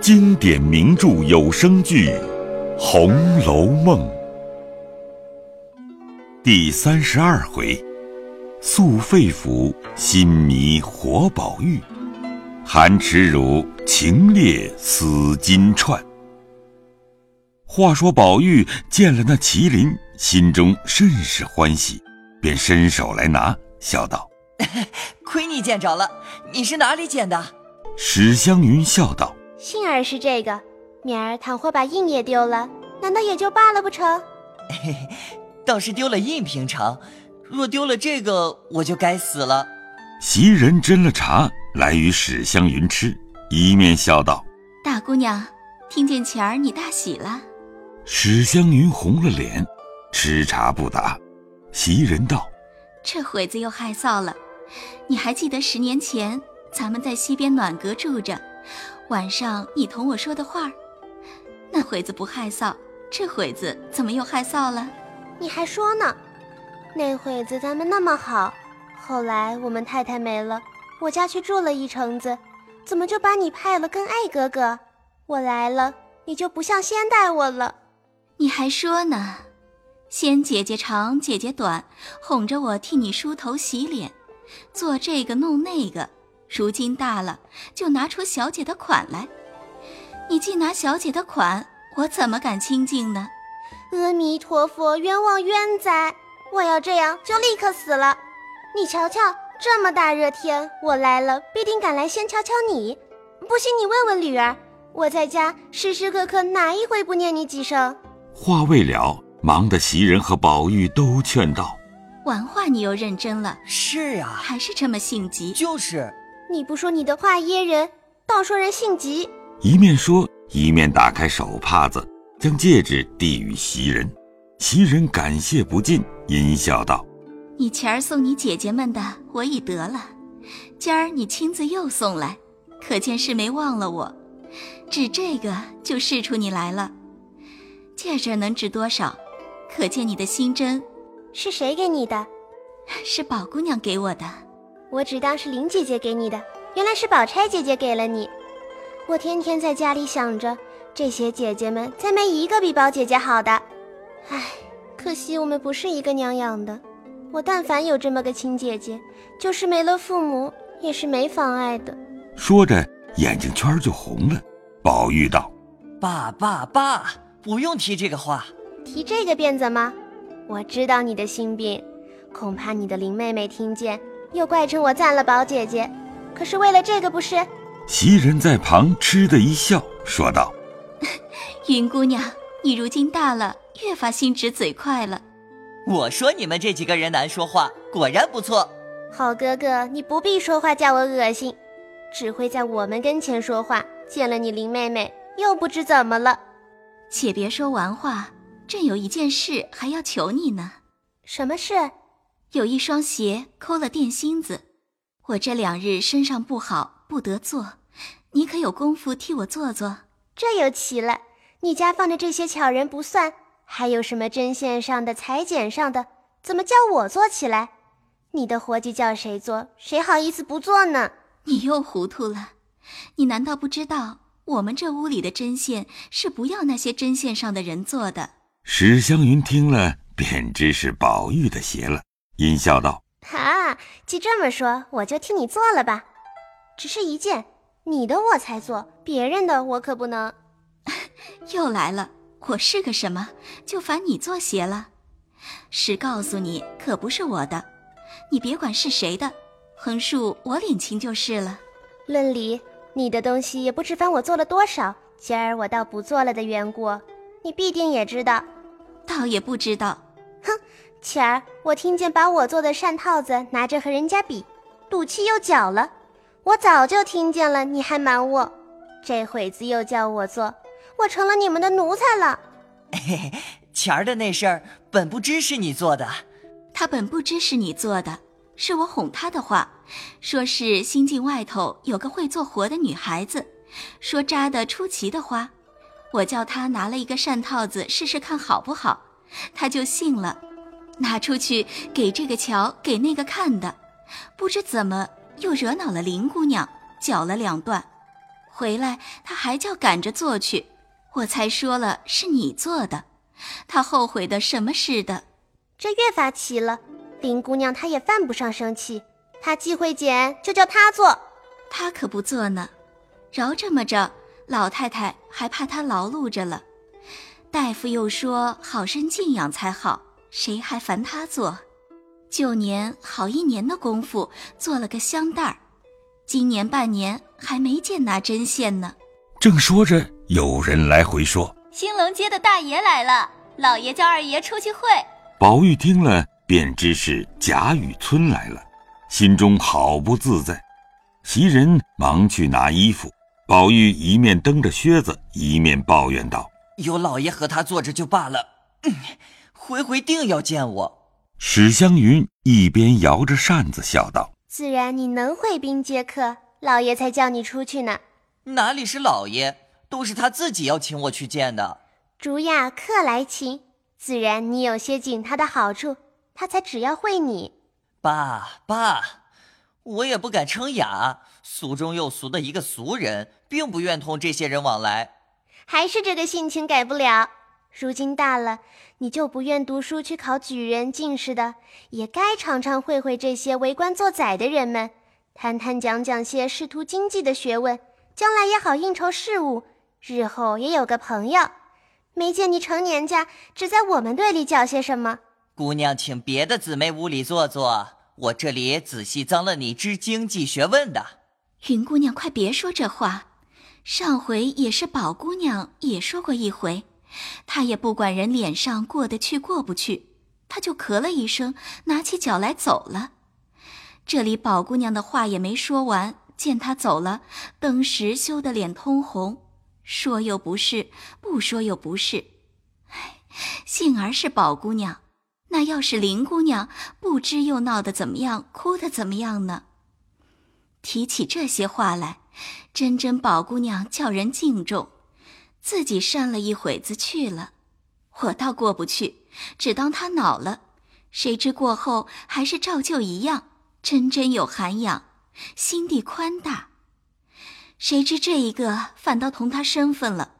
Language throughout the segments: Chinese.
经典名著有声剧《红楼梦》第三十二回：素肺腑，心迷活宝玉；寒耻辱，情烈丝金钏。话说宝玉见了那麒麟，心中甚是欢喜，便伸手来拿，笑道：“ 亏你见着了，你是哪里捡的？”史湘云笑道：“幸儿是这个，明儿倘或把印也丢了，难道也就罢了不成？”嘿嘿，倒是丢了印平常，若丢了这个，我就该死了。袭人斟了茶来与史湘云吃，一面笑道：“大姑娘，听见钱儿你大喜了。”史湘云红了脸，吃茶不答。袭人道：“这会子又害臊了。你还记得十年前咱们在西边暖阁住着，晚上你同我说的话？那会子不害臊，这会子怎么又害臊了？你还说呢？那会子咱们那么好，后来我们太太没了，我家去住了一城子，怎么就把你派了跟爱哥哥？我来了，你就不像先待我了。”你还说呢？先姐姐长，姐姐短，哄着我替你梳头洗脸，做这个弄那个。如今大了，就拿出小姐的款来。你既拿小姐的款，我怎么敢清静呢？阿弥陀佛，冤枉冤哉！我要这样就立刻死了。你瞧瞧，这么大热天，我来了必定赶来先瞧瞧你。不信你问问吕儿，我在家时时刻刻哪一回不念你几声？话未了，忙得袭人和宝玉都劝道：“玩话你又认真了？是啊，还是这么性急？就是你不说你的话噎人，倒说人性急。”一面说，一面打开手帕子，将戒指递与袭人。袭人感谢不尽，阴笑道：“你前儿送你姐姐们的，我已得了；今儿你亲自又送来，可见是没忘了我。指这个就试出你来了。”戒指能值多少？可见你的心真。是谁给你的？是宝姑娘给我的。我只当是林姐姐给你的，原来是宝钗姐姐给了你。我天天在家里想着，这些姐姐们再没一个比宝姐姐好的。唉，可惜我们不是一个娘养的。我但凡有这么个亲姐姐，就是没了父母，也是没妨碍的。说着，眼睛圈就红了。宝玉道：“爸爸爸。”不用提这个话，提这个便怎么？我知道你的心病，恐怕你的林妹妹听见，又怪成我赞了宝姐姐。可是为了这个，不是？袭人在旁嗤的一笑，说道：“ 云姑娘，你如今大了，越发心直嘴快了。我说你们这几个人难说话，果然不错。好哥哥，你不必说话叫我恶心，只会在我们跟前说话。见了你林妹妹，又不知怎么了。”且别说完话，朕有一件事还要求你呢。什么事？有一双鞋抠了电芯子，我这两日身上不好，不得做，你可有功夫替我做做？这又奇了，你家放着这些巧人不算，还有什么针线上的、裁剪上的，怎么叫我做起来？你的活计叫谁做？谁好意思不做呢？你又糊涂了，你难道不知道？我们这屋里的针线是不要那些针线上的人做的。史湘云听了，便知是宝玉的鞋了，阴笑道：“哈，既这么说，我就替你做了吧。只是一件，你的我才做，别人的我可不能。”又来了，我是个什么，就烦你做鞋了？实告诉你，可不是我的，你别管是谁的，横竖我领情就是了。论理。你的东西也不知烦我做了多少，今儿我倒不做了的缘故，你必定也知道，倒也不知道。哼，前儿我听见把我做的扇套子拿着和人家比，赌气又搅了，我早就听见了，你还瞒我，这会子又叫我做，我成了你们的奴才了。嘿嘿，前儿的那事儿本不知是你做的，他本不知是你做的。是我哄他的话，说是新晋外头有个会做活的女孩子，说扎的出奇的花，我叫他拿了一个扇套子试试看好不好，他就信了，拿出去给这个瞧，给那个看的，不知怎么又惹恼了林姑娘，搅了两段，回来她还叫赶着做去，我才说了是你做的，他后悔的什么似的。这越发奇了，林姑娘她也犯不上生气，她既会剪，就叫她做，她可不做呢。饶这么着，老太太还怕她劳碌着了。大夫又说好生静养才好，谁还烦他做？旧年好一年的功夫做了个香袋儿，今年半年还没见拿针线呢。正说着，有人来回说：“兴隆街的大爷来了，老爷叫二爷出去会。”宝玉听了，便知是贾雨村来了，心中好不自在。袭人忙去拿衣服，宝玉一面蹬着靴子，一面抱怨道：“有老爷和他坐着就罢了，回回定要见我。”史湘云一边摇着扇子笑道：“自然你能会宾接客，老爷才叫你出去呢。哪里是老爷，都是他自己要请我去见的。竹雅客来请，自然你有些紧他的好处，他才只要会你。爸爸，我也不敢称雅，俗中又俗的一个俗人，并不愿同这些人往来。还是这个性情改不了。”如今大了，你就不愿读书去考举人、进士的，也该常常会会这些为官做宰的人们，谈谈讲讲些仕途经济的学问，将来也好应酬事务，日后也有个朋友。没见你成年家，只在我们队里教些什么？姑娘，请别的姊妹屋里坐坐，我这里仔细脏了你知经济学问的。云姑娘，快别说这话，上回也是宝姑娘也说过一回。他也不管人脸上过得去过不去，他就咳了一声，拿起脚来走了。这里宝姑娘的话也没说完，见他走了，登时羞得脸通红，说又不是，不说又不是。唉，幸而是宝姑娘，那要是林姑娘，不知又闹得怎么样，哭得怎么样呢？提起这些话来，真真宝姑娘叫人敬重。自己扇了一会子去了，我倒过不去，只当他恼了。谁知过后还是照旧一样，真真有涵养，心地宽大。谁知这一个反倒同他生分了。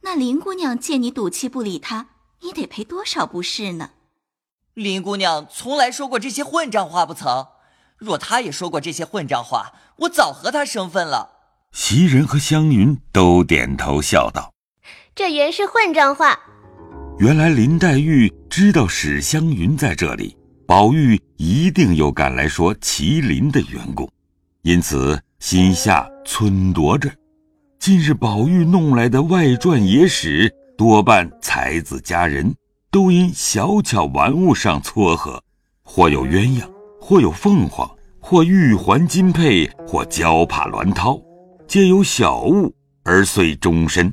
那林姑娘见你赌气不理他，你得赔多少不是呢？林姑娘从来说过这些混账话不曾？若她也说过这些混账话，我早和她生分了。袭人和湘云都点头笑道：“这原是混账话。”原来林黛玉知道史湘云在这里，宝玉一定又赶来说麒麟的缘故，因此心下忖度着。近日宝玉弄来的外传野史，多半才子佳人，都因小巧玩物上撮合，或有鸳鸯，或有凤凰，或玉环金佩，或娇帕鸾绦。皆有小物而遂终身。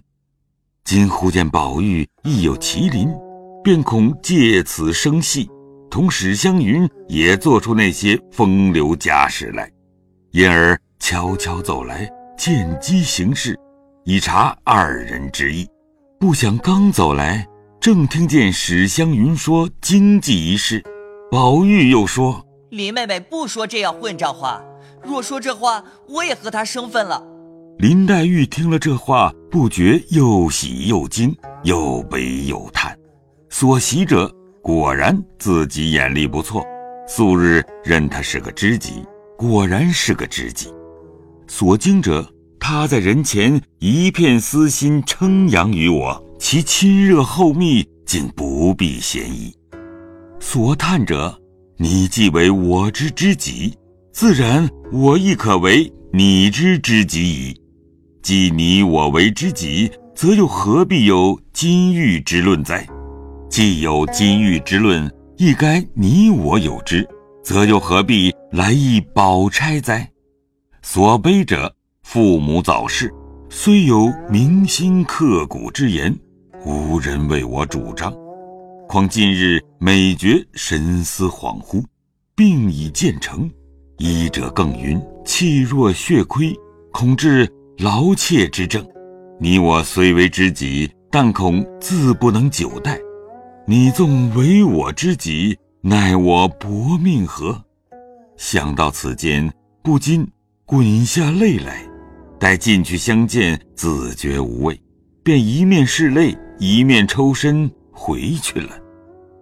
今忽见宝玉亦有麒麟，便恐借此生戏，同史湘云也做出那些风流佳事来，因而悄悄走来见机行事，以察二人之意。不想刚走来，正听见史湘云说经济一事，宝玉又说：“林妹妹不说这样混账话，若说这话，我也和她生分了。”林黛玉听了这话，不觉又喜又惊，又悲又叹。所喜者果然自己眼力不错，素日认他是个知己，果然是个知己。所惊者，他在人前一片私心称扬于我，其亲热厚密，竟不必嫌疑。所叹者，你既为我之知己，自然我亦可为你之知己矣。既你我为知己，则又何必有金玉之论哉？既有金玉之论，亦该你我有之，则又何必来意宝钗哉？所悲者，父母早逝，虽有铭心刻骨之言，无人为我主张。况近日每觉神思恍惚，病已渐成，医者更云气若血亏，恐致。劳妾之症，你我虽为知己，但恐自不能久待。你纵为我知己，奈我薄命何？想到此间，不禁滚下泪来。待进去相见，自觉无味，便一面拭泪，一面抽身回去了。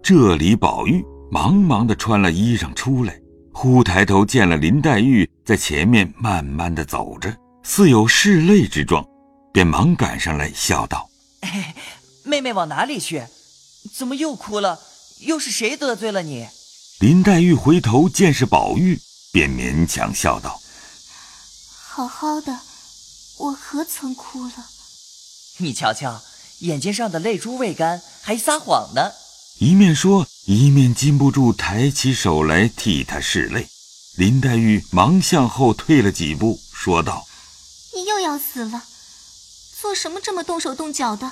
这里，宝玉忙忙的穿了衣裳出来，忽抬头见了林黛玉在前面慢慢的走着，似有拭泪之状，便忙赶上来，笑道：“妹妹往哪里去？怎么又哭了？又是谁得罪了你？”林黛玉回头见是宝玉，便勉强笑道：“好好的，我何曾哭了？你瞧瞧，眼睛上的泪珠未干，还撒谎呢。”一面说，一面禁不住抬起手来替他拭泪。林黛玉忙向后退了几步，说道：“你又要死了，做什么这么动手动脚的？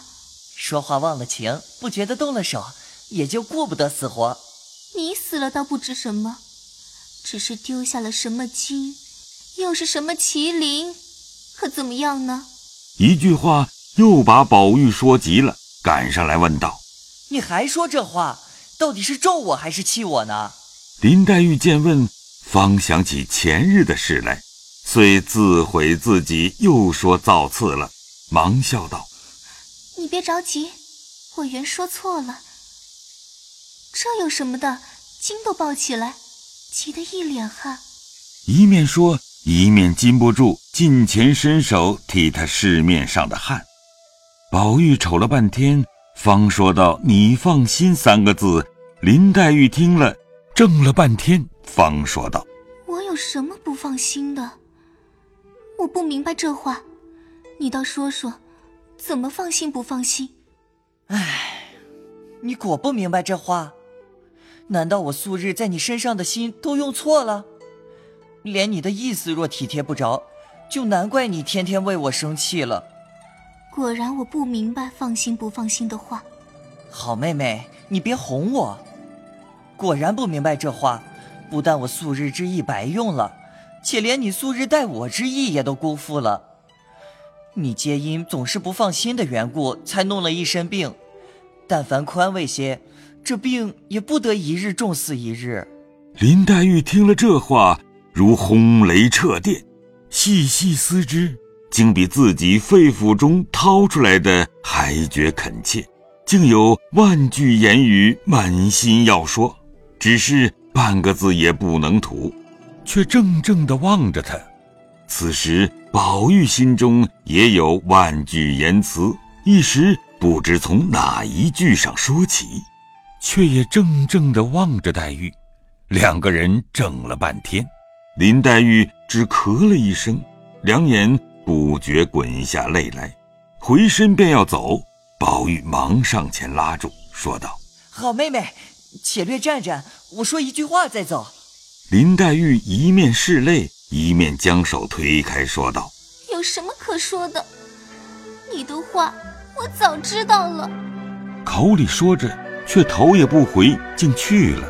说话忘了情，不觉得动了手，也就顾不得死活。你死了倒不知什么，只是丢下了什么金，又是什么麒麟，可怎么样呢？”一句话又把宝玉说急了，赶上来问道。你还说这话，到底是咒我还是气我呢？林黛玉见问，方想起前日的事来，遂自悔自己又说造次了，忙笑道：“你别着急，我原说错了。这有什么的？筋都抱起来，急得一脸汗。”一面说，一面禁不住近前伸手替他拭面上的汗。宝玉瞅了半天。方说道：“你放心。”三个字，林黛玉听了，怔了半天，方说道：“我有什么不放心的？我不明白这话，你倒说说，怎么放心不放心？”唉，你果不明白这话？难道我素日在你身上的心都用错了？连你的意思若体贴不着，就难怪你天天为我生气了。果然我不明白放心不放心的话。好妹妹，你别哄我。果然不明白这话，不但我素日之意白用了，且连你素日待我之意也都辜负了。你皆因总是不放心的缘故，才弄了一身病。但凡宽慰些，这病也不得一日重似一日。林黛玉听了这话，如轰雷掣电，细细思之。竟比自己肺腑中掏出来的还觉恳切，竟有万句言语满心要说，只是半个字也不能吐，却怔怔地望着他。此时宝玉心中也有万句言辞，一时不知从哪一句上说起，却也怔怔地望着黛玉。两个人怔了半天，林黛玉只咳了一声，两眼。不觉滚下泪来，回身便要走，宝玉忙上前拉住，说道：“好妹妹，且略站站，我说一句话再走。”林黛玉一面拭泪，一面将手推开，说道：“有什么可说的？你的话我早知道了。”口里说着，却头也不回，竟去了。